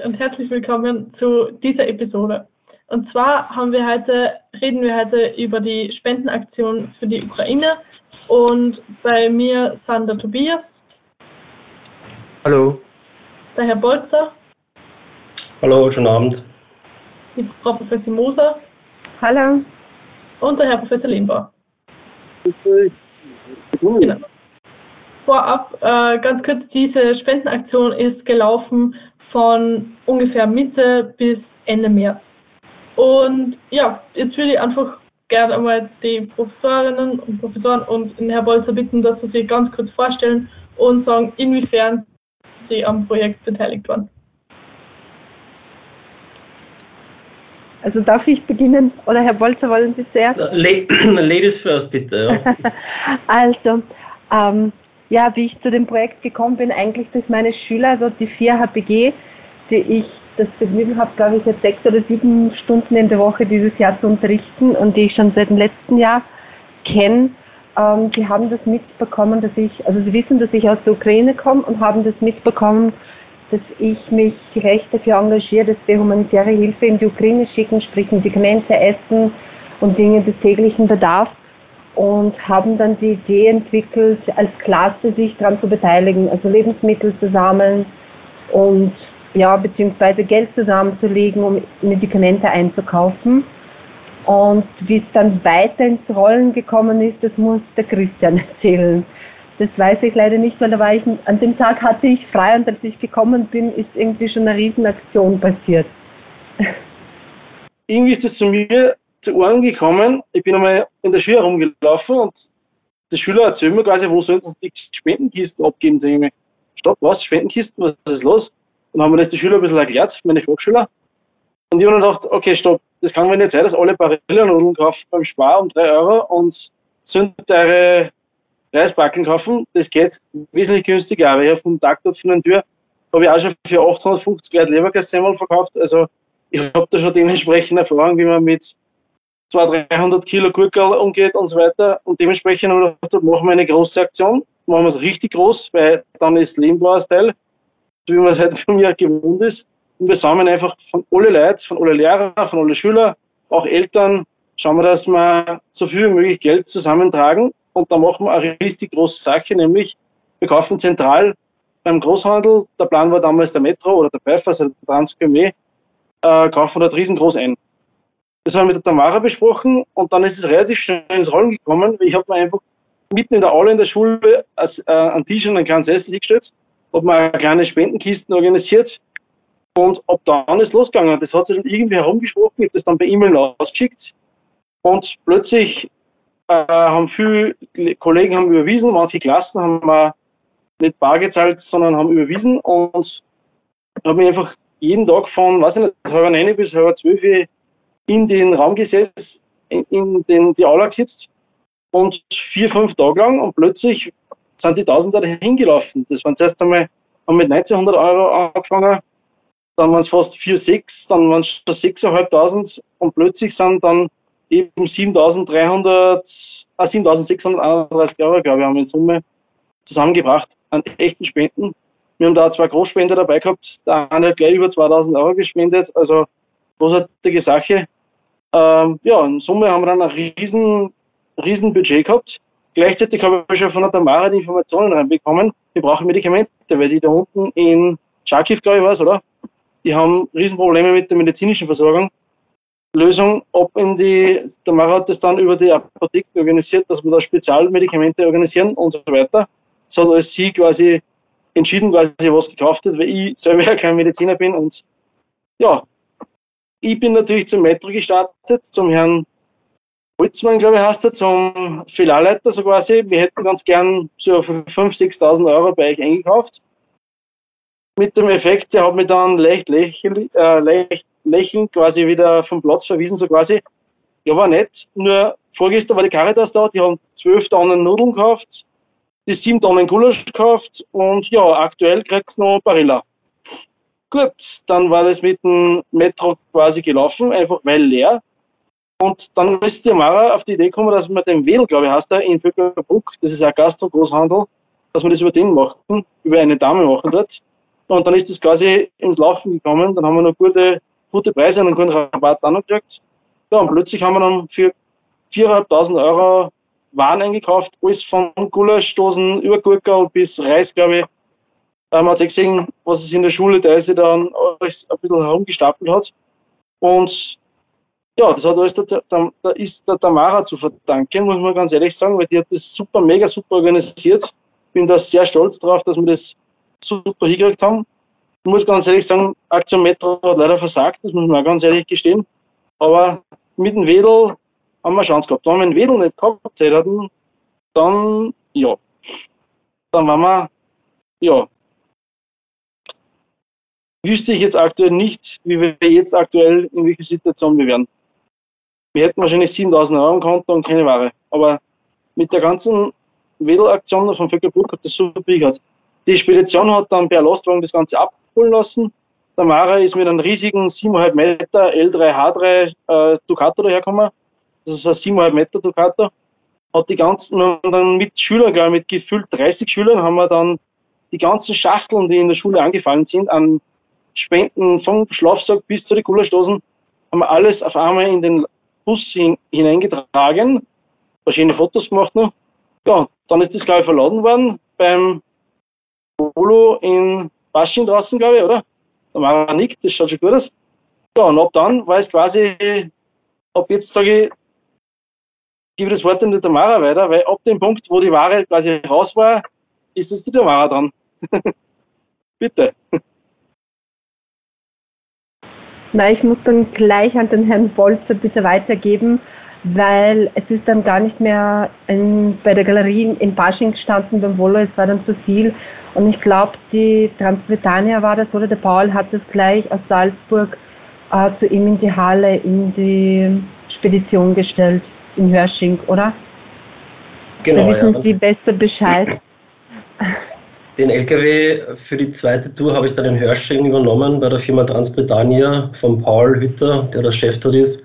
und grüß euch und herzlich willkommen zu dieser Episode. Und zwar haben wir heute, reden wir heute über die Spendenaktion für die Ukraine und bei mir sind der Tobias. Hallo. Der Herr Bolzer. Hallo, schönen Abend. Die Frau Professor Moser. Hallo. Und der Herr Professor Lehnbauer. Genau vorab äh, ganz kurz, diese Spendenaktion ist gelaufen von ungefähr Mitte bis Ende März. Und ja, jetzt würde ich einfach gerne einmal die Professorinnen und Professoren und den Herr Bolzer bitten, dass sie sich ganz kurz vorstellen und sagen, inwiefern sie am Projekt beteiligt waren. Also darf ich beginnen? Oder Herr Bolzer, wollen Sie zuerst? Ladies first, bitte. Ja. also, ähm, ja, wie ich zu dem Projekt gekommen bin, eigentlich durch meine Schüler, also die vier HPG, die ich das Vergnügen habe, glaube ich, jetzt sechs oder sieben Stunden in der Woche dieses Jahr zu unterrichten und die ich schon seit dem letzten Jahr kenne. Ähm, die haben das mitbekommen, dass ich, also sie wissen, dass ich aus der Ukraine komme und haben das mitbekommen, dass ich mich recht dafür engagiere, dass wir humanitäre Hilfe in die Ukraine schicken, sprich Medikamente, Essen und Dinge des täglichen Bedarfs und haben dann die Idee entwickelt, als Klasse sich daran zu beteiligen, also Lebensmittel zu sammeln und ja, beziehungsweise Geld zusammenzulegen, um Medikamente einzukaufen. Und wie es dann weiter ins Rollen gekommen ist, das muss der Christian erzählen. Das weiß ich leider nicht, weil da war ich, an dem Tag hatte ich frei und als ich gekommen bin, ist irgendwie schon eine Riesenaktion passiert. Irgendwie ist das zu mir zu Ohren gekommen. Ich bin einmal in der Schule herumgelaufen und der Schüler erzählt mir quasi, wo sollten sie die Spendenkisten abgeben? Sag ich mir, stopp, was? Spendenkisten? Was ist los? Dann haben wir das die Schüler ein bisschen erklärt, meine Fachschüler. Und ich habe dann gedacht, okay, stopp, das kann mir nicht sein, dass alle Barilla-Nudeln kaufen beim Spar um 3 Euro und sind eure Reisbackeln kaufen. Das geht wesentlich günstiger. Aber ich habe vom Tag dort von der Tür habe ich auch schon für 850 Leute Leberkässemmel verkauft. Also ich habe da schon dementsprechend Erfahrung, wie man mit 200, 300 Kilo Gurkel umgeht und so weiter. Und dementsprechend haben wir gedacht, machen wir eine große Aktion. Machen wir es richtig groß, weil dann ist Lehmblauer Style, so wie man es halt von mir gewohnt ist. Und wir sammeln einfach von alle Leuten, von alle Lehrer, von alle Schüler, auch Eltern, schauen wir, dass wir so viel wie möglich Geld zusammentragen. Und dann machen wir eine richtig große Sache, nämlich wir kaufen zentral beim Großhandel, der Plan war damals der Metro oder der PEF, also der Transgourmet, äh, kaufen wir dort riesengroß ein. Das haben wir mit der Tamara besprochen und dann ist es relativ schnell ins Rollen gekommen. Ich habe mir einfach mitten in der Aula in der Schule äh, einen Tisch und einen kleinen Sessel hingestellt, habe mir eine kleine Spendenkisten organisiert und ab dann ist losgegangen. Das hat sich dann irgendwie herumgesprochen, ich habe das dann per E-Mail rausgeschickt und plötzlich äh, haben viele Kollegen haben überwiesen, manche Klassen haben wir nicht bar gezahlt, sondern haben überwiesen und habe mich einfach jeden Tag von, weiß ich nicht, halb neun bis halb zwölf in den Raum gesetzt, in, den, die Aula gesetzt und vier, fünf Tage lang und plötzlich sind die Tausender dahin gelaufen. Das waren zuerst einmal, haben mit 1900 Euro angefangen, dann waren es fast 4, 6, dann waren es schon 6.500 und plötzlich sind dann eben 7.300, ah, 7.631 Euro, glaube ich, haben wir in Summe zusammengebracht an echten Spenden. Wir haben da zwei Großspender dabei gehabt. Der eine hat gleich über 2000 Euro gespendet. Also großartige Sache. Ähm, ja, in Summe haben wir dann ein riesen, riesen Budget gehabt. Gleichzeitig habe ich schon von der Tamara die Informationen reinbekommen, wir brauchen Medikamente, weil die da unten in Charkiv, glaube ich, war oder? Die haben Riesenprobleme mit der medizinischen Versorgung. Lösung, ob in die, Tamara hat das dann über die Apotheke organisiert, dass wir da Spezialmedikamente organisieren und so weiter. Das hat sie quasi entschieden, quasi was gekauft hat, weil ich selber ja kein Mediziner bin und ja, ich bin natürlich zum Metro gestartet, zum Herrn Holzmann, glaube ich, heißt er, zum Filialleiter so quasi. Wir hätten ganz gern so für 5.000, 6.000 Euro bei euch eingekauft. Mit dem Effekt, der hat mich dann leicht, lächelnd, äh, leicht lächelnd quasi wieder vom Platz verwiesen, so quasi. Ja, war nett. Nur vorgestern war die Caritas da, die haben 12 Tonnen Nudeln gekauft, die 7 Tonnen Gulasch gekauft und ja, aktuell kriegt's noch Barilla. Gut, dann war das mit dem Metro quasi gelaufen, einfach weil leer. Und dann ist die Mara auf die Idee gekommen, dass wir den Wedel, glaube ich, heißt er, in Vöckerbruck, das ist ein Gastro-Großhandel, dass wir das über den machen, über eine Dame machen dort. Und dann ist das quasi ins Laufen gekommen. Dann haben wir noch gute, gute Preise und einen guten Rabatt auch noch gekriegt. Ja, und plötzlich haben wir dann für 4.500 Euro Waren eingekauft, alles von Gulaschdosen über Gurkel bis Reis, glaube ich. Man hat gesehen, was es in der Schule teilweise dann alles ein bisschen herumgestapelt hat. Und ja, das hat alles der, der, der, ist der Tamara zu verdanken, muss man ganz ehrlich sagen, weil die hat das super, mega super organisiert. Bin da sehr stolz drauf, dass wir das super hingekriegt haben. Ich muss ganz ehrlich sagen, Aktion Metro hat leider versagt, das muss man auch ganz ehrlich gestehen. Aber mit dem Wedel haben wir Chance gehabt. Wenn wir den Wedel nicht gehabt hätten, dann ja. Dann waren wir, ja. Wüsste ich jetzt aktuell nicht, wie wir jetzt aktuell in welcher Situation wir wären. Wir hätten wahrscheinlich 7000 Euro im Konto und keine Ware. Aber mit der ganzen Wedelaktion von Vöckelburg hat das super gehört. Die Spedition hat dann per Lastwagen das Ganze abholen lassen. Der Mara ist mit einem riesigen 7,5 Meter L3H3 äh, Ducato dahergekommen. Das ist ein 7,5 Meter Ducato. Hat die ganzen, dann mit Schülern, mit gefühlt 30 Schülern, haben wir dann die ganzen Schachteln, die in der Schule angefallen sind, an Spenden vom Schlafsack bis zu den Gulaschdosen, haben wir alles auf einmal in den Bus hin, hineingetragen, verschiedene Fotos gemacht noch. Ja, dann ist das, glaube ich, verladen worden beim Polo in Basching draußen, glaube ich, oder? Da war er nickt, das schaut schon gut aus. Ja, und ab dann war es quasi, ab jetzt sage ich, gebe das Wort an die Tamara weiter, weil ab dem Punkt, wo die Ware quasi raus war, ist es die Tamara dran. Bitte. Nein, ich muss dann gleich an den Herrn Bolzer bitte weitergeben, weil es ist dann gar nicht mehr in, bei der Galerie in Basching gestanden beim Volo, es war dann zu viel. Und ich glaube, die Transbritannia war das oder der Paul hat das gleich aus Salzburg äh, zu ihm in die Halle, in die Spedition gestellt, in Hörsching, oder? Genau. Da wissen ja. Sie besser Bescheid. Den LKW für die zweite Tour habe ich dann in Hörsching übernommen bei der Firma Transbritannia von Paul Hütter, der der Chef dort ist.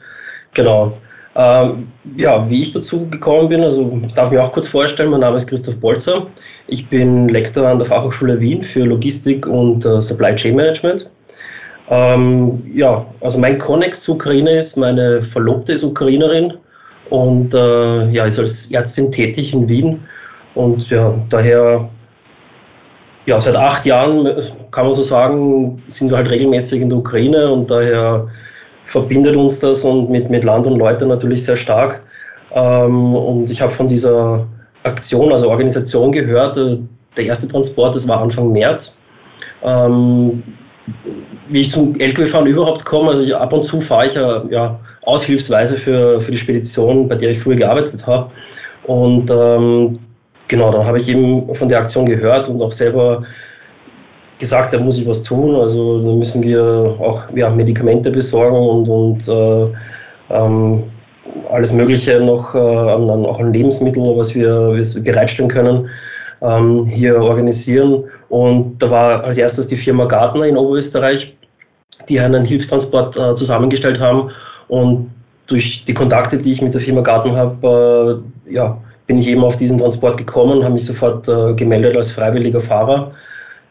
Genau. Ähm, ja, wie ich dazu gekommen bin, also ich darf mich auch kurz vorstellen, mein Name ist Christoph Bolzer. Ich bin Lektor an der Fachhochschule Wien für Logistik und äh, Supply Chain Management. Ähm, ja, also mein Konnex zu Ukraine ist, meine Verlobte ist Ukrainerin und äh, ja, ist als Ärztin tätig in Wien. Und ja, daher ja, seit acht Jahren, kann man so sagen, sind wir halt regelmäßig in der Ukraine und daher verbindet uns das und mit, mit Land und Leuten natürlich sehr stark. Ähm, und ich habe von dieser Aktion, also Organisation gehört. Äh, der erste Transport, das war Anfang März. Ähm, wie ich zum LKW-Fahren überhaupt komme, also ich, ab und zu fahre ich ja, ja aushilfsweise für, für die Spedition, bei der ich früher gearbeitet habe. Und ähm, genau, dann habe ich eben von der Aktion gehört und auch selber gesagt, da muss ich was tun. Also da müssen wir auch ja, Medikamente besorgen und, und äh, ähm, alles Mögliche noch äh, an, auch an Lebensmitteln, was wir, was wir bereitstellen können, ähm, hier organisieren. Und da war als erstes die Firma Gartner in Oberösterreich, die einen Hilfstransport äh, zusammengestellt haben. Und durch die Kontakte, die ich mit der Firma Gartner habe, äh, ja, bin ich eben auf diesen Transport gekommen, habe mich sofort äh, gemeldet als freiwilliger Fahrer.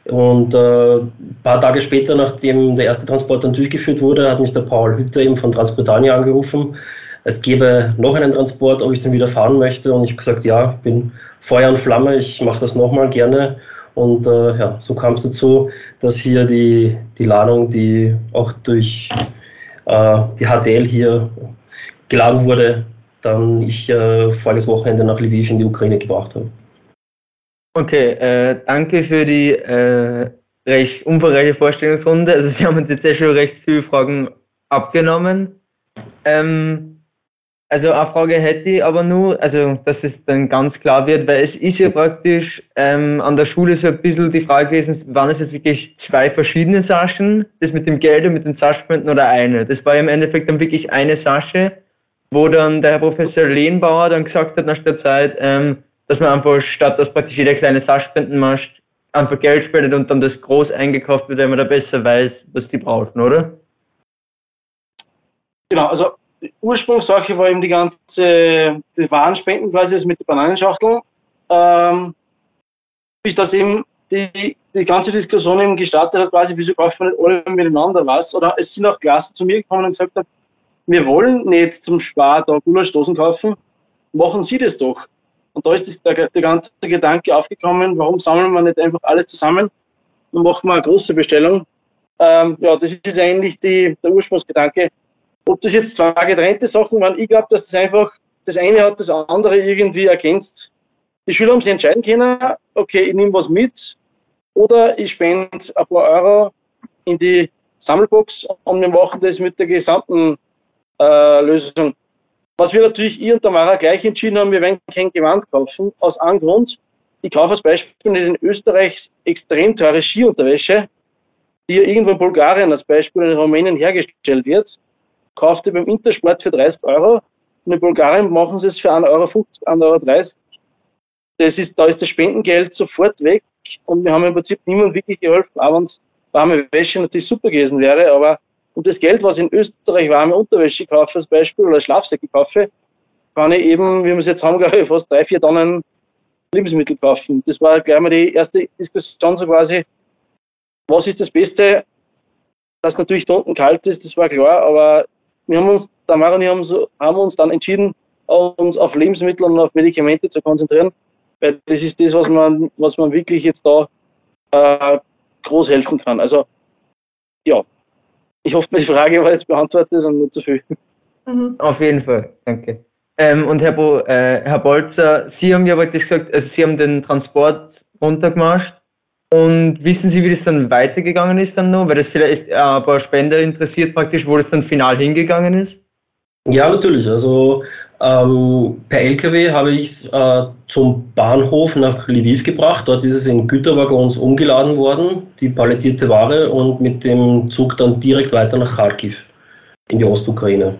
Und äh, ein paar Tage später, nachdem der erste Transport dann durchgeführt wurde, hat mich der Paul Hütter eben von Transbritannia angerufen. Es gäbe noch einen Transport, ob ich den wieder fahren möchte. Und ich habe gesagt, ja, ich bin Feuer und Flamme, ich mache das nochmal gerne. Und äh, ja, so kam es dazu, dass hier die, die Ladung, die auch durch äh, die HTL hier geladen wurde, dann ich äh, voriges Wochenende nach Lviv in die Ukraine gebracht habe. Okay, äh, danke für die äh, recht umfangreiche Vorstellungsrunde. Also Sie haben uns jetzt ja schon recht viele Fragen abgenommen. Ähm, also eine Frage hätte ich aber nur, also dass es dann ganz klar wird, weil es ist ja praktisch ähm, an der Schule so ein bisschen die Frage gewesen, waren es jetzt wirklich zwei verschiedene Saschen, das mit dem Geld und mit den Sachspenden oder eine? Das war ja im Endeffekt dann wirklich eine Sache wo dann der Herr Professor Lehnbauer dann gesagt hat nach der Zeit, ähm, dass man einfach statt dass praktisch jeder kleine Sachspenden macht, einfach Geld spendet und dann das groß eingekauft wird, wenn man da besser weiß, was die brauchen, oder? Genau, also die Ursprungssache war eben die ganze, die Warenspenden quasi, also mit der Bananenschachtel, ähm, bis das eben die, die ganze Diskussion eben gestartet hat, quasi, wieso kaufen wir nicht alle miteinander was? Oder es sind auch Klassen zu mir gekommen und gesagt haben, wir wollen nicht zum Spar da Gulaschdosen kaufen, machen Sie das doch. Und da ist der, der ganze Gedanke aufgekommen, warum sammeln wir nicht einfach alles zusammen und machen wir eine große Bestellung. Ähm, ja, das ist eigentlich die, der Ursprungsgedanke. Ob das jetzt zwei getrennte Sachen waren, ich glaube, dass das einfach, das eine hat das andere irgendwie ergänzt. Die Schüler haben sich entscheiden können, okay, ich nehme was mit oder ich spende ein paar Euro in die Sammelbox und wir machen das mit der gesamten äh, Lösung. Was wir natürlich, ich und Tamara gleich entschieden haben, wir werden kein Gewand kaufen, aus einem Grund. Ich kaufe als Beispiel in Österreich extrem teure Skiunterwäsche, die ja irgendwo in Bulgarien als Beispiel in Rumänien hergestellt wird. Kauft ihr beim Intersport für 30 Euro und in Bulgarien machen sie es für 1,50 Euro, 1,30 Euro. Das ist, da ist das Spendengeld sofort weg und wir haben im Prinzip niemandem wirklich geholfen, auch wenn es warme Wäsche natürlich super gewesen wäre, aber und das Geld, was in Österreich warme Unterwäsche kaufe, als Beispiel, oder Schlafsäcke kaufe, kann ich eben, wie wir es jetzt haben, glaube ich, fast drei, vier Tonnen Lebensmittel kaufen. Das war gleich mal die erste Diskussion, so quasi, was ist das Beste? Dass natürlich da unten kalt ist, das war klar, aber wir haben uns, Tamara und ich haben, so, haben uns dann entschieden, uns auf Lebensmittel und auf Medikamente zu konzentrieren, weil das ist das, was man, was man wirklich jetzt da äh, groß helfen kann. Also, ja, ich hoffe, die Frage war jetzt beantwortet und nicht zu viel. Mhm. Auf jeden Fall, danke. Ähm, und Herr, Bo, äh, Herr Bolzer, Sie haben ja heute gesagt, also Sie haben den Transport runtergemacht. Und wissen Sie, wie das dann weitergegangen ist dann noch? Weil das vielleicht äh, ein paar Spender interessiert praktisch, wo das dann final hingegangen ist? Ja, natürlich. Also ähm, per LKW habe ich es äh, zum Bahnhof nach Lviv gebracht. Dort ist es in Güterwaggons umgeladen worden, die palettierte Ware, und mit dem Zug dann direkt weiter nach Kharkiv in die Ostukraine.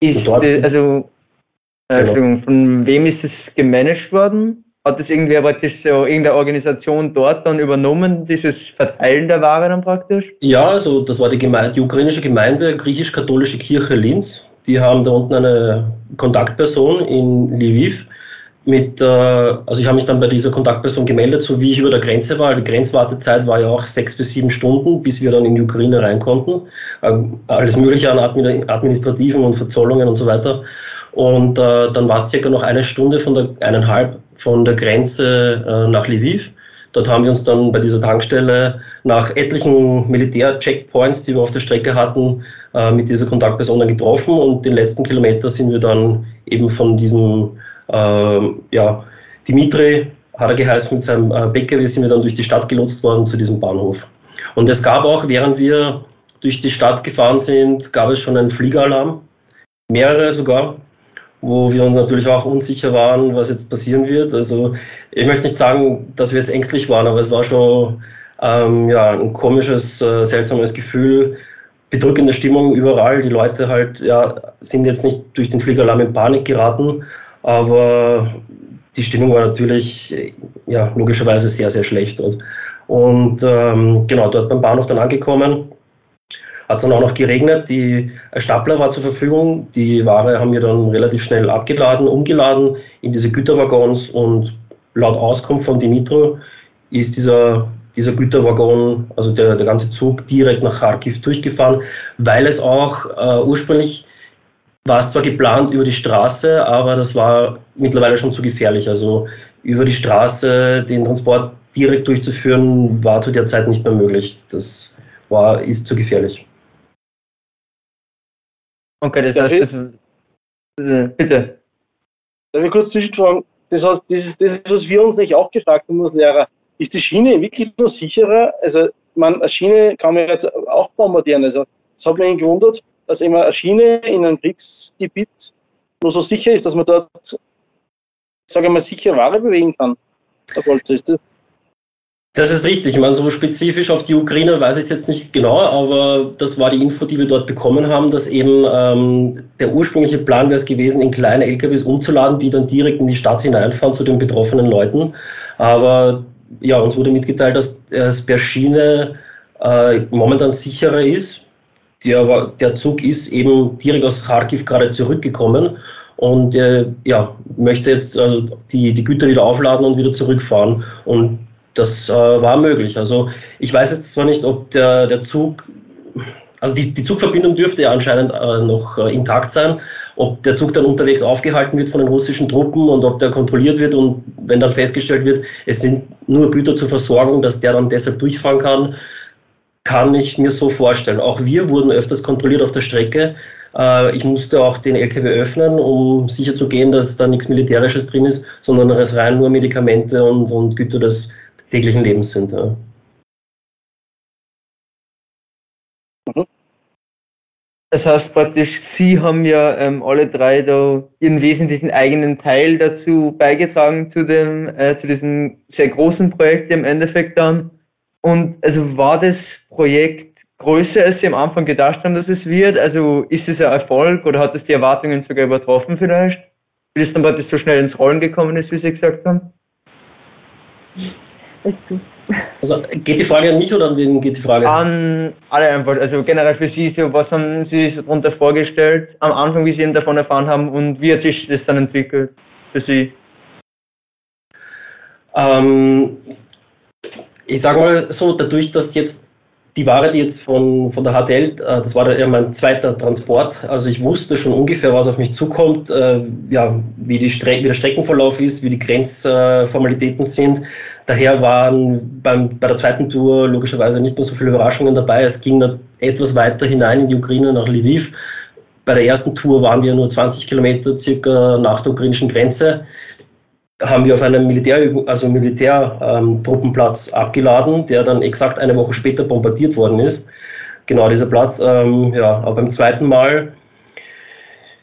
Ist, äh, also, äh, genau. von wem ist es gemanagt worden? Hat das irgendwer praktisch so irgendeine Organisation dort dann übernommen, dieses Verteilen der Ware dann praktisch? Ja, also das war die, Gemeinde, die ukrainische Gemeinde Griechisch-Katholische Kirche Linz. Die haben da unten eine Kontaktperson in Lviv. Mit, äh, also ich habe mich dann bei dieser Kontaktperson gemeldet, so wie ich über der Grenze war. Die Grenzwartezeit war ja auch sechs bis sieben Stunden, bis wir dann in die Ukraine rein konnten. Äh, alles Mögliche an administrativen und Verzollungen und so weiter. Und äh, dann war es circa noch eine Stunde von der, eineinhalb von der Grenze nach Lviv. Dort haben wir uns dann bei dieser Tankstelle nach etlichen Militär-Checkpoints, die wir auf der Strecke hatten, äh, mit dieser Kontaktperson getroffen und den letzten Kilometer sind wir dann eben von diesem, äh, ja, Dimitri hat er geheißen, mit seinem äh, Bäcker, sind wir dann durch die Stadt gelotst worden zu diesem Bahnhof. Und es gab auch, während wir durch die Stadt gefahren sind, gab es schon einen Fliegeralarm, mehrere sogar wo wir uns natürlich auch unsicher waren, was jetzt passieren wird. Also ich möchte nicht sagen, dass wir jetzt ängstlich waren, aber es war schon ähm, ja, ein komisches, äh, seltsames Gefühl, bedrückende Stimmung überall. Die Leute halt ja, sind jetzt nicht durch den Fliegeralarm in Panik geraten, aber die Stimmung war natürlich ja, logischerweise sehr, sehr schlecht dort. Und ähm, genau, dort beim Bahnhof dann angekommen, hat es dann auch noch geregnet. Die Stapler war zur Verfügung. Die Ware haben wir dann relativ schnell abgeladen, umgeladen in diese Güterwaggons und laut Auskunft von Dimitro ist dieser, dieser Güterwaggon, also der, der ganze Zug, direkt nach Kharkiv durchgefahren, weil es auch äh, ursprünglich war es zwar geplant über die Straße, aber das war mittlerweile schon zu gefährlich. Also über die Straße den Transport direkt durchzuführen, war zu der Zeit nicht mehr möglich. Das war, ist zu gefährlich. Okay, das heißt, das, das, bitte. Darf ich kurz zwischenfragen? Das heißt, das ist das, was wir uns nicht auch gefragt haben als Lehrer. Ist die Schiene wirklich nur sicherer? Also, man, eine Schiene kann man jetzt auch bombardieren. Also, es hat mich gewundert, dass immer eine Schiene in einem Kriegsgebiet nur so sicher ist, dass man dort, sage ich mal, sicher Ware bewegen kann. Herr Bolzer, ist das das ist richtig. Ich meine, so spezifisch auf die Ukraine weiß ich es jetzt nicht genau, aber das war die Info, die wir dort bekommen haben, dass eben ähm, der ursprüngliche Plan wäre es gewesen, in kleine LKWs umzuladen, die dann direkt in die Stadt hineinfahren zu den betroffenen Leuten. Aber ja, uns wurde mitgeteilt, dass es per Schiene äh, momentan sicherer ist. Der, der Zug ist eben direkt aus Kharkiv gerade zurückgekommen und äh, ja, möchte jetzt also die, die Güter wieder aufladen und wieder zurückfahren. Und das äh, war möglich. Also ich weiß jetzt zwar nicht, ob der, der Zug, also die, die Zugverbindung dürfte ja anscheinend äh, noch äh, intakt sein, ob der Zug dann unterwegs aufgehalten wird von den russischen Truppen und ob der kontrolliert wird und wenn dann festgestellt wird, es sind nur Güter zur Versorgung, dass der dann deshalb durchfahren kann, kann ich mir so vorstellen. Auch wir wurden öfters kontrolliert auf der Strecke. Äh, ich musste auch den LKW öffnen, um sicherzugehen, dass da nichts Militärisches drin ist, sondern es rein nur Medikamente und, und Güter des täglichen Lebens sind. Ja. Das heißt praktisch, Sie haben ja ähm, alle drei da ihren wesentlichen eigenen Teil dazu beigetragen zu dem, äh, zu diesem sehr großen Projekt im Endeffekt dann. Und also war das Projekt größer, als Sie am Anfang gedacht haben, dass es wird? Also ist es ein Erfolg oder hat es die Erwartungen sogar übertroffen vielleicht? Wie das dann praktisch so schnell ins Rollen gekommen ist, wie Sie gesagt haben? Willst du? Also geht die Frage an mich oder an wen geht die Frage? An alle einfach. Also generell für Sie, so, was haben Sie sich darunter vorgestellt am Anfang, wie Sie eben davon erfahren haben und wie hat sich das dann entwickelt für Sie? Ähm, ich sage mal so, dadurch, dass jetzt die Ware, die jetzt von, von der HTL, äh, das war ja mein zweiter Transport. Also ich wusste schon ungefähr, was auf mich zukommt, äh, ja, wie, die wie der Streckenverlauf ist, wie die Grenzformalitäten sind. Daher waren beim, bei der zweiten Tour logischerweise nicht mehr so viele Überraschungen dabei. Es ging dann etwas weiter hinein in die Ukraine nach Lviv. Bei der ersten Tour waren wir nur 20 Kilometer circa nach der ukrainischen Grenze haben wir auf einem Militär, also Militärtruppenplatz ähm, abgeladen, der dann exakt eine Woche später bombardiert worden ist. Genau dieser Platz. Ähm, ja, aber beim zweiten Mal,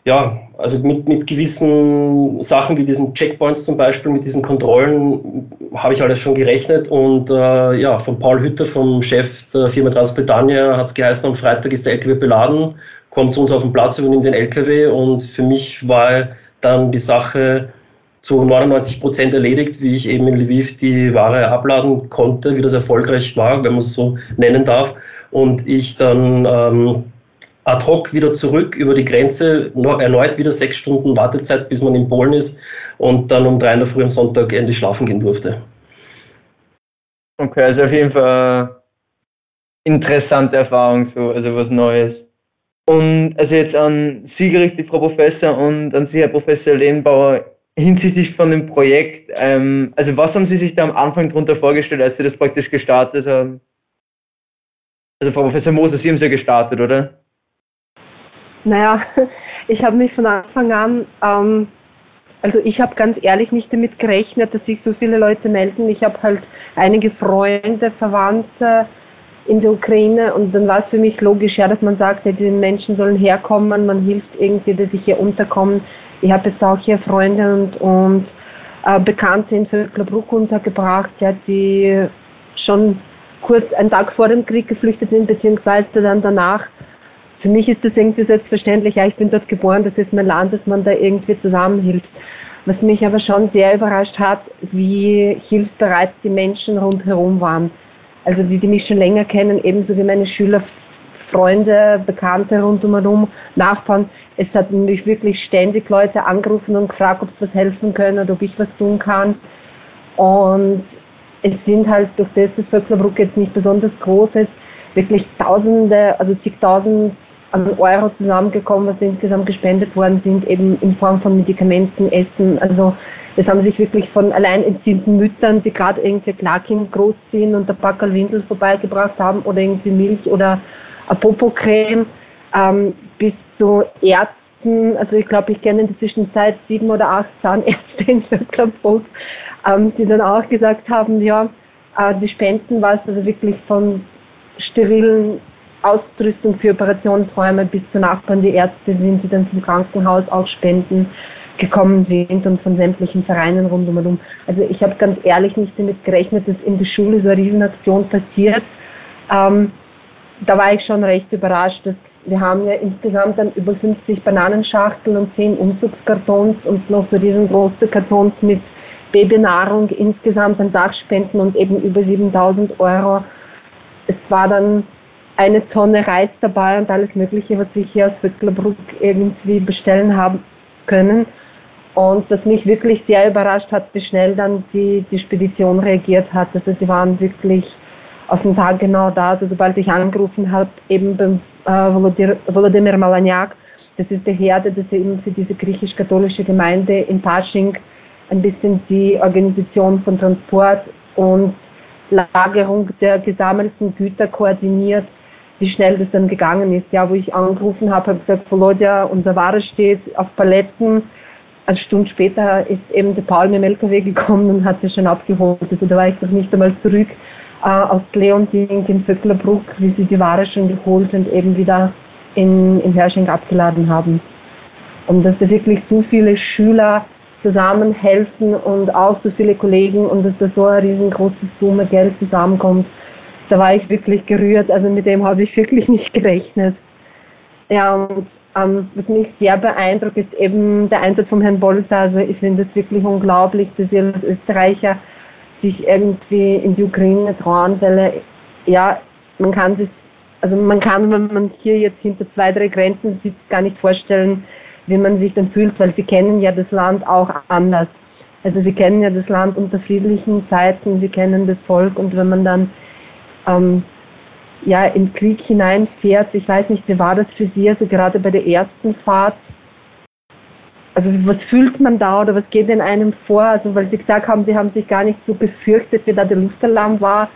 ja, also mit, mit gewissen Sachen wie diesen Checkpoints zum Beispiel, mit diesen Kontrollen, habe ich alles schon gerechnet. Und äh, ja, von Paul Hütter, vom Chef der Firma Transbritannia, hat es geheißen, am Freitag ist der LKW beladen, kommt zu uns auf den Platz, übernimmt den LKW. Und für mich war dann die Sache, zu 99 Prozent erledigt, wie ich eben in Lviv die Ware abladen konnte, wie das erfolgreich war, wenn man es so nennen darf. Und ich dann ähm, ad hoc wieder zurück über die Grenze, noch erneut wieder sechs Stunden Wartezeit, bis man in Polen ist und dann um drei in der Früh am Sonntag endlich schlafen gehen durfte. Okay, also auf jeden Fall interessante Erfahrung, so, also was Neues. Und also jetzt an Sie gerichtet, Frau Professor, und an Sie, Herr Professor Lehnbauer, hinsichtlich von dem Projekt, ähm, also was haben Sie sich da am Anfang darunter vorgestellt, als Sie das praktisch gestartet haben? Also Frau Professor Moser, Sie haben es ja gestartet, oder? Naja, ich habe mich von Anfang an, ähm, also ich habe ganz ehrlich nicht damit gerechnet, dass sich so viele Leute melden. Ich habe halt einige Freunde, Verwandte in der Ukraine und dann war es für mich logisch, ja, dass man sagt, ja, die Menschen sollen herkommen, man hilft irgendwie, dass sie hier unterkommen. Ich habe jetzt auch hier Freunde und, und äh, Bekannte in Vöcklerbruck untergebracht, ja, die schon kurz einen Tag vor dem Krieg geflüchtet sind, beziehungsweise dann danach. Für mich ist das irgendwie selbstverständlich. Ja, ich bin dort geboren, das ist mein Land, dass man da irgendwie zusammenhilft. Was mich aber schon sehr überrascht hat, wie hilfsbereit die Menschen rundherum waren. Also die, die mich schon länger kennen, ebenso wie meine Schüler, Freunde, Bekannte rundum Nachbarn. Es hat mich wirklich ständig Leute angerufen und gefragt, ob sie was helfen können oder ob ich was tun kann. Und es sind halt durch das, dass Vöcklerbruck jetzt nicht besonders groß ist, wirklich Tausende, also zigtausend an Euro zusammengekommen, was insgesamt gespendet worden sind, eben in Form von Medikamenten, Essen. Also es haben sich wirklich von alleinerziehenden Müttern, die gerade irgendwie Klarkind großziehen und der Backerl Windel vorbeigebracht haben oder irgendwie Milch oder Apopocreme ähm, bis zu Ärzten. Also ich glaube, ich kenne in der Zwischenzeit sieben oder acht Zahnärzte in Vöcklerbruck, ähm, die dann auch gesagt haben, ja, äh, die Spenden war es also wirklich von sterilen Ausrüstung für Operationsräume bis zu Nachbarn, die Ärzte sind, die dann vom Krankenhaus auch spenden gekommen sind und von sämtlichen Vereinen rund um herum. Also ich habe ganz ehrlich nicht damit gerechnet, dass in der Schule so eine Riesenaktion passiert. Ähm, da war ich schon recht überrascht, dass wir haben ja insgesamt dann über 50 Bananenschachteln und 10 Umzugskartons und noch so riesengroße Kartons mit Babynahrung insgesamt an Sachspenden und eben über 7000 Euro. Es war dann eine Tonne Reis dabei und alles Mögliche, was wir hier aus Vöcklerbruck irgendwie bestellen haben können. Und das mich wirklich sehr überrascht hat, wie schnell dann die, die Spedition reagiert hat. Also die waren wirklich auf den Tag genau da. Also sobald ich angerufen habe, eben beim äh, Volodymyr Malaniak, das ist der Herr, der das eben für diese griechisch-katholische Gemeinde in Pasching ein bisschen die Organisation von Transport und Lagerung der gesammelten Güter koordiniert, wie schnell das dann gegangen ist. Ja, wo ich angerufen habe, habe gesagt, Volodya, unser Ware steht auf Paletten. Eine Stunde später ist eben der Paul mit dem LKW gekommen und hat das schon abgeholt. Also da war ich noch nicht einmal zurück äh, aus Leonding in Vöcklerbruck, wie sie die Ware schon geholt und eben wieder in, in Hersching abgeladen haben. Und dass da wirklich so viele Schüler zusammenhelfen und auch so viele Kollegen und dass da so eine riesengroße Summe Geld zusammenkommt, da war ich wirklich gerührt. Also mit dem habe ich wirklich nicht gerechnet. Ja, und ähm, was mich sehr beeindruckt, ist eben der Einsatz von Herrn Bolzer. Also ich finde es wirklich unglaublich, dass ihr als Österreicher sich irgendwie in die Ukraine trauen, weil ja, man kann sich, also man kann, wenn man hier jetzt hinter zwei, drei Grenzen sitzt, gar nicht vorstellen, wie man sich dann fühlt, weil sie kennen ja das Land auch anders. Also sie kennen ja das Land unter friedlichen Zeiten, sie kennen das Volk und wenn man dann ähm, ja, in Krieg hineinfährt, ich weiß nicht, wie war das für Sie, also gerade bei der ersten Fahrt, also was fühlt man da oder was geht in einem vor? Also weil Sie gesagt haben, Sie haben sich gar nicht so gefürchtet, wie da der Luftalarm war.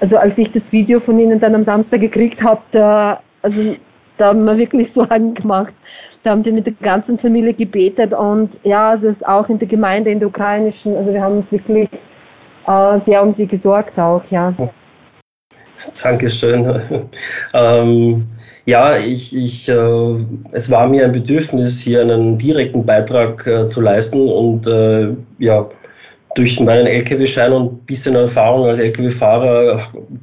Also als ich das Video von Ihnen dann am Samstag gekriegt habe, da, also da haben wir wirklich Sorgen gemacht. Da haben wir mit der ganzen Familie gebetet und ja, also es ist auch in der Gemeinde, in der ukrainischen, also wir haben uns wirklich äh, sehr um sie gesorgt auch, ja. Dankeschön. ähm, ja, ich, ich, äh, es war mir ein Bedürfnis, hier einen direkten Beitrag äh, zu leisten und äh, ja, durch meinen Lkw-Schein und ein bisschen Erfahrung als Lkw-Fahrer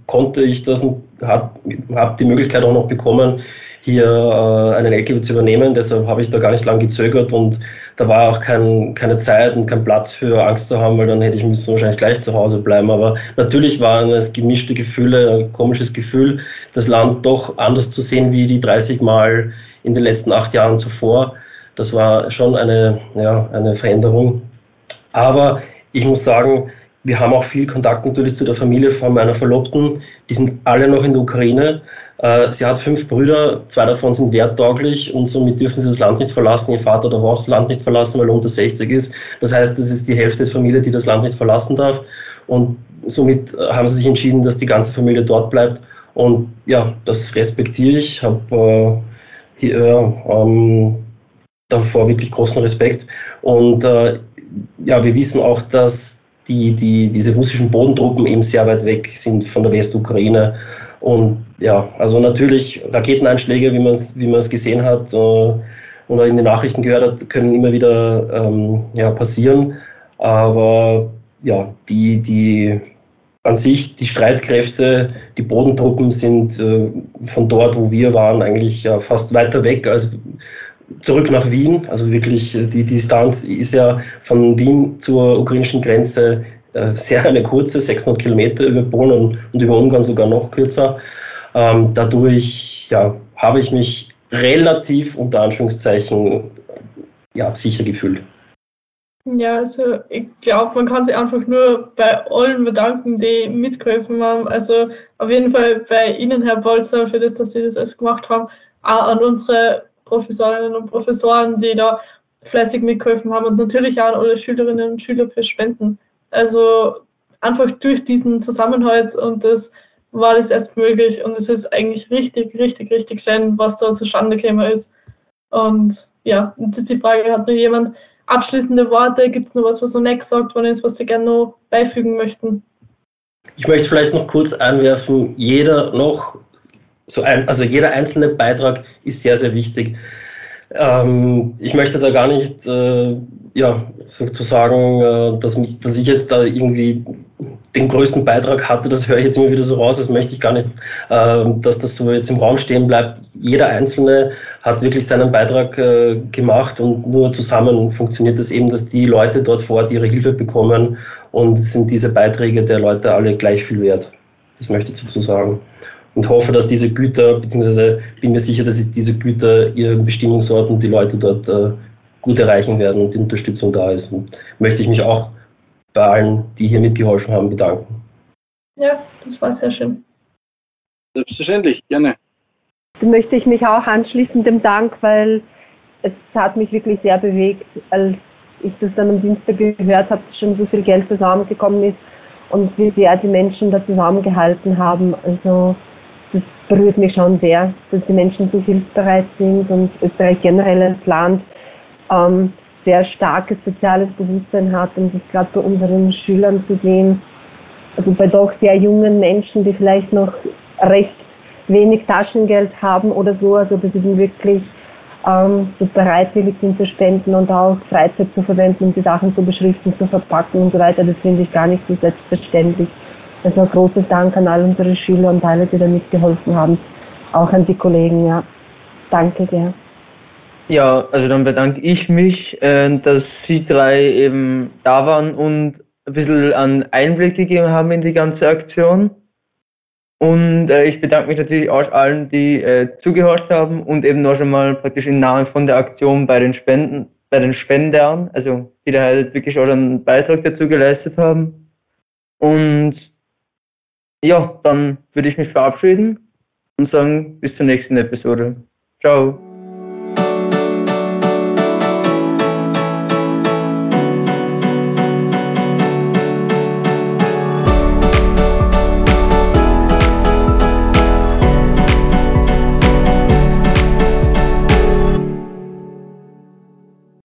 konnte ich das und habe hab die Möglichkeit auch noch bekommen, hier äh, einen LKW zu übernehmen. Deshalb habe ich da gar nicht lange gezögert und da war auch kein, keine Zeit und kein Platz für Angst zu haben, weil dann hätte ich müssen wahrscheinlich gleich zu Hause bleiben. Aber natürlich waren es gemischte Gefühle, ein komisches Gefühl, das Land doch anders zu sehen wie die 30 Mal in den letzten acht Jahren zuvor. Das war schon eine, ja, eine Veränderung. Aber ich muss sagen, wir haben auch viel Kontakt natürlich zu der Familie von meiner Verlobten. Die sind alle noch in der Ukraine. Äh, sie hat fünf Brüder, zwei davon sind werttauglich und somit dürfen sie das Land nicht verlassen. Ihr Vater darf auch das Land nicht verlassen, weil er unter 60 ist. Das heißt, das ist die Hälfte der Familie, die das Land nicht verlassen darf. Und somit haben sie sich entschieden, dass die ganze Familie dort bleibt. Und ja, das respektiere ich. Habe äh, ähm, davor wirklich großen Respekt. Und äh, ja, wir wissen auch, dass die, die, diese russischen Bodentruppen eben sehr weit weg sind von der Westukraine. Und ja, also natürlich Raketeneinschläge, wie man es wie gesehen hat äh, oder in den Nachrichten gehört hat, können immer wieder ähm, ja, passieren. Aber ja, die, die an sich, die Streitkräfte, die Bodentruppen sind äh, von dort, wo wir waren, eigentlich ja, fast weiter weg als zurück nach Wien. Also wirklich, äh, die, Distanz ist ja von Wien zur ukrainischen Grenze äh, sehr eine kurze, 600 Kilometer über Polen und über Ungarn sogar noch kürzer. Ähm, dadurch ja, habe ich mich relativ unter Anführungszeichen ja, sicher gefühlt. Ja, also ich glaube, man kann sich einfach nur bei allen bedanken, die mitgeholfen haben. Also auf jeden Fall bei Ihnen, Herr Bolzer, für das, dass Sie das alles gemacht haben. Auch an unsere Professorinnen und Professoren, die da fleißig mitgeholfen haben und natürlich auch an alle Schülerinnen und Schüler fürs Spenden. Also einfach durch diesen Zusammenhalt und das war das erst möglich und es ist eigentlich richtig, richtig, richtig schön, was da zustande gekommen ist. Und ja, jetzt ist die Frage, hat noch jemand abschließende Worte? Gibt es noch was, was noch nicht gesagt worden ist, was Sie gerne noch beifügen möchten? Ich möchte vielleicht noch kurz einwerfen, jeder noch, so ein, also jeder einzelne Beitrag ist sehr, sehr wichtig. Ähm, ich möchte da gar nicht äh, ja, sozusagen, äh, dass, mich, dass ich jetzt da irgendwie den größten Beitrag hatte, das höre ich jetzt immer wieder so raus, das möchte ich gar nicht, äh, dass das so jetzt im Raum stehen bleibt. Jeder Einzelne hat wirklich seinen Beitrag äh, gemacht und nur zusammen funktioniert das eben, dass die Leute dort vor Ort ihre Hilfe bekommen und sind diese Beiträge der Leute alle gleich viel wert. Das möchte ich dazu sagen und hoffe, dass diese Güter, beziehungsweise bin mir sicher, dass diese Güter ihren Bestimmungsort und die Leute dort äh, gut erreichen werden und die Unterstützung da ist. Und möchte ich mich auch bei allen, die hier mitgeholfen haben, bedanken. Ja, das war sehr schön. Selbstverständlich, gerne. Da möchte ich mich auch anschließen dem Dank, weil es hat mich wirklich sehr bewegt, als ich das dann am Dienstag gehört habe, dass schon so viel Geld zusammengekommen ist und wie sehr die Menschen da zusammengehalten haben. Also das berührt mich schon sehr, dass die Menschen so hilfsbereit sind und Österreich generell als Land ähm, sehr starkes soziales Bewusstsein hat und das gerade bei unseren Schülern zu sehen, also bei doch sehr jungen Menschen, die vielleicht noch recht wenig Taschengeld haben oder so, also dass sie wirklich ähm, so bereitwillig sind zu spenden und auch Freizeit zu verwenden, um die Sachen zu beschriften, zu verpacken und so weiter, das finde ich gar nicht so selbstverständlich. Also großes Dank an all unsere Schüler und alle, die da mitgeholfen haben. Auch an die Kollegen, ja. Danke sehr. Ja, also dann bedanke ich mich, äh, dass Sie drei eben da waren und ein bisschen einen Einblick gegeben haben in die ganze Aktion. Und äh, ich bedanke mich natürlich auch allen, die äh, zugehört haben und eben noch einmal praktisch im Namen von der Aktion bei den Spenden, bei den Spendern, also die da halt wirklich auch einen Beitrag dazu geleistet haben. Und ja, dann würde ich mich verabschieden und sagen bis zur nächsten Episode. Ciao.